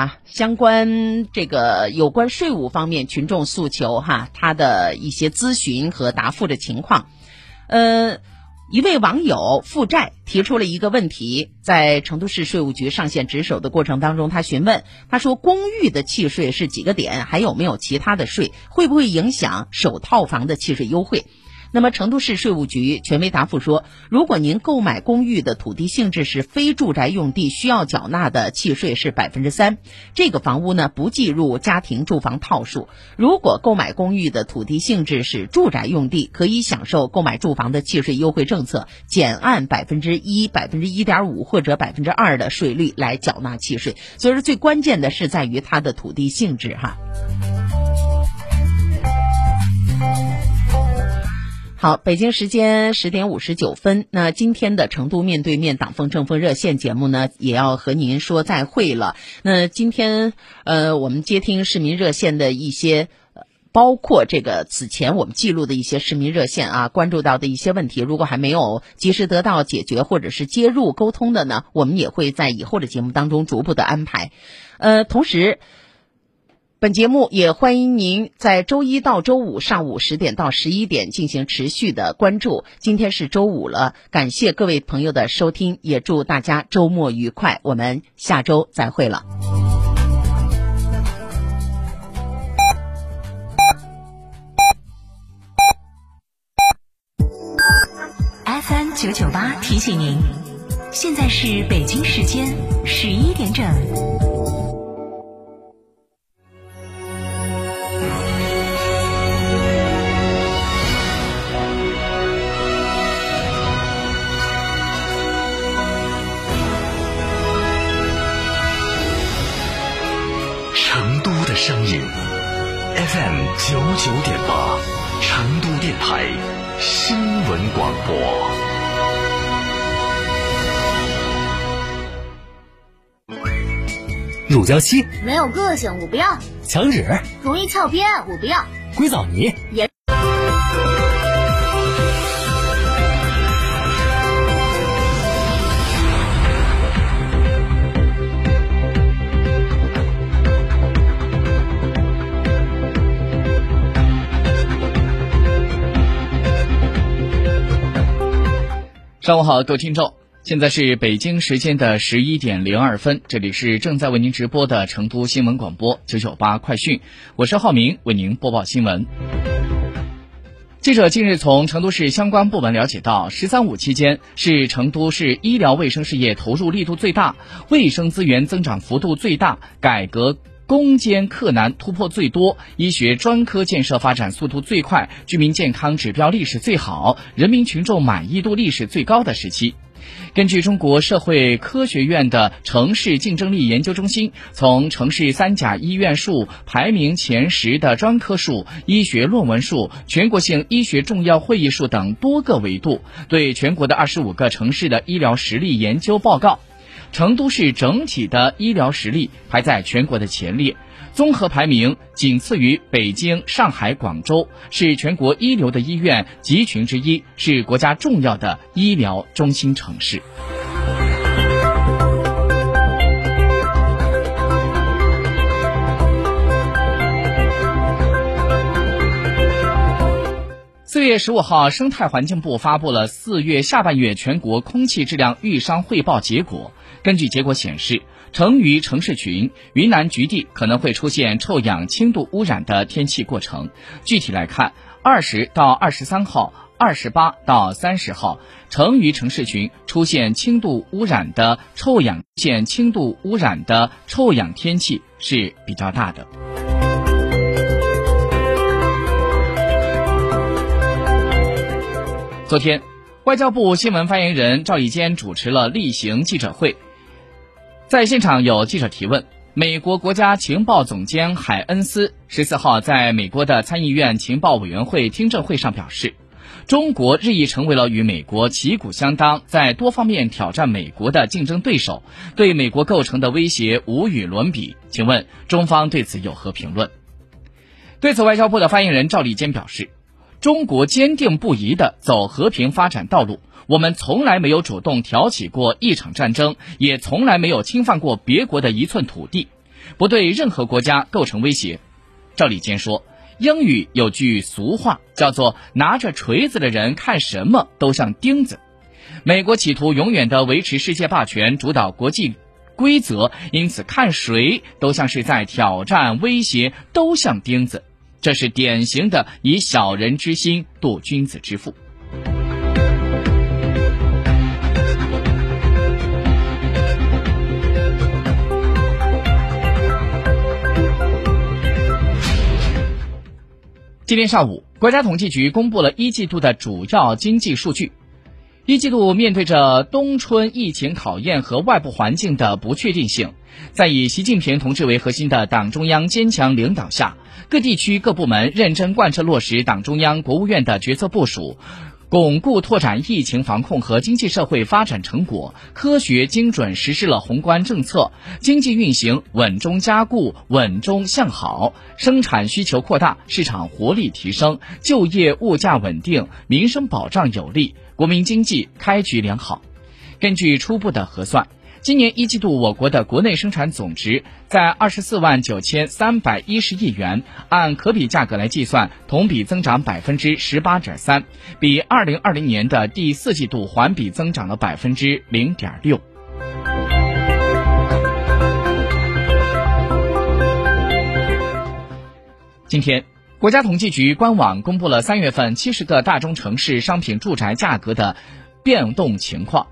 啊，相关这个有关税务方面群众诉求哈，他的一些咨询和答复的情况，呃。一位网友负债提出了一个问题，在成都市税务局上线值守的过程当中，他询问，他说公寓的契税是几个点，还有没有其他的税，会不会影响首套房的契税优惠？那么，成都市税务局权威答复说，如果您购买公寓的土地性质是非住宅用地，需要缴纳的契税是百分之三，这个房屋呢不计入家庭住房套数。如果购买公寓的土地性质是住宅用地，可以享受购买住房的契税优惠政策，减按百分之一、百分之一点五或者百分之二的税率来缴纳契税。所以说，最关键的是在于它的土地性质哈。好，北京时间十点五十九分，那今天的成都面对面党风政风热线节目呢，也要和您说再会了。那今天，呃，我们接听市民热线的一些，包括这个此前我们记录的一些市民热线啊，关注到的一些问题，如果还没有及时得到解决或者是接入沟通的呢，我们也会在以后的节目当中逐步的安排。呃，同时。本节目也欢迎您在周一到周五上午十点到十一点进行持续的关注。今天是周五了，感谢各位朋友的收听，也祝大家周末愉快。我们下周再会了。FM 九九八提醒您，现在是北京时间十一点整。声音 FM 九九点八，成都电台新闻广播。乳胶漆没有个性，我不要。墙纸容易翘边，我不要。硅藻泥也。上午好，各位听众，现在是北京时间的十一点零二分，这里是正在为您直播的成都新闻广播九九八快讯，我是浩明，为您播报新闻。记者近日从成都市相关部门了解到，“十三五”期间是成都市医疗卫生事业投入力度最大、卫生资源增长幅度最大、改革。攻坚克难突破最多，医学专科建设发展速度最快，居民健康指标历史最好，人民群众满意度历史最高的时期。根据中国社会科学院的城市竞争力研究中心，从城市三甲医院数、排名前十的专科数、医学论文数、全国性医学重要会议数等多个维度，对全国的二十五个城市的医疗实力研究报告。成都市整体的医疗实力排在全国的前列，综合排名仅次于北京、上海、广州，是全国一流的医院集群之一，是国家重要的医疗中心城市。四月十五号，生态环境部发布了四月下半月全国空气质量预商汇报结果。根据结果显示，成渝城市群、云南局地可能会出现臭氧轻度污染的天气过程。具体来看，二十到二十三号、二十八到三十号，成渝城市群出现轻度污染的臭氧，现轻度污染的臭氧天气是比较大的。昨天，外交部新闻发言人赵立坚主持了例行记者会，在现场有记者提问。美国国家情报总监海恩斯十四号在美国的参议院情报委员会听证会上表示，中国日益成为了与美国旗鼓相当，在多方面挑战美国的竞争对手，对美国构成的威胁无与伦比。请问中方对此有何评论？对此，外交部的发言人赵立坚表示。中国坚定不移地走和平发展道路，我们从来没有主动挑起过一场战争，也从来没有侵犯过别国的一寸土地。不对任何国家构成威胁。赵立坚说，英语有句俗话叫做“拿着锤子的人看什么都像钉子”。美国企图永远的维持世界霸权，主导国际规则，因此看谁都像是在挑战、威胁，都像钉子。这是典型的以小人之心度君子之腹。今天上午，国家统计局公布了一季度的主要经济数据。一季度面对着冬春疫情考验和外部环境的不确定性，在以习近平同志为核心的党中央坚强领导下，各地区各部门认真贯彻落实党中央、国务院的决策部署，巩固拓展疫情防控和经济社会发展成果，科学精准实施了宏观政策，经济运行稳中加固、稳中向好，生产需求扩大，市场活力提升，就业物价稳定，民生保障有力。国民经济开局良好。根据初步的核算，今年一季度我国的国内生产总值在二十四万九千三百一十亿元，按可比价格来计算，同比增长百分之十八点三，比二零二零年的第四季度环比增长了百分之零点六。今天。国家统计局官网公布了三月份七十个大中城市商品住宅价格的变动情况。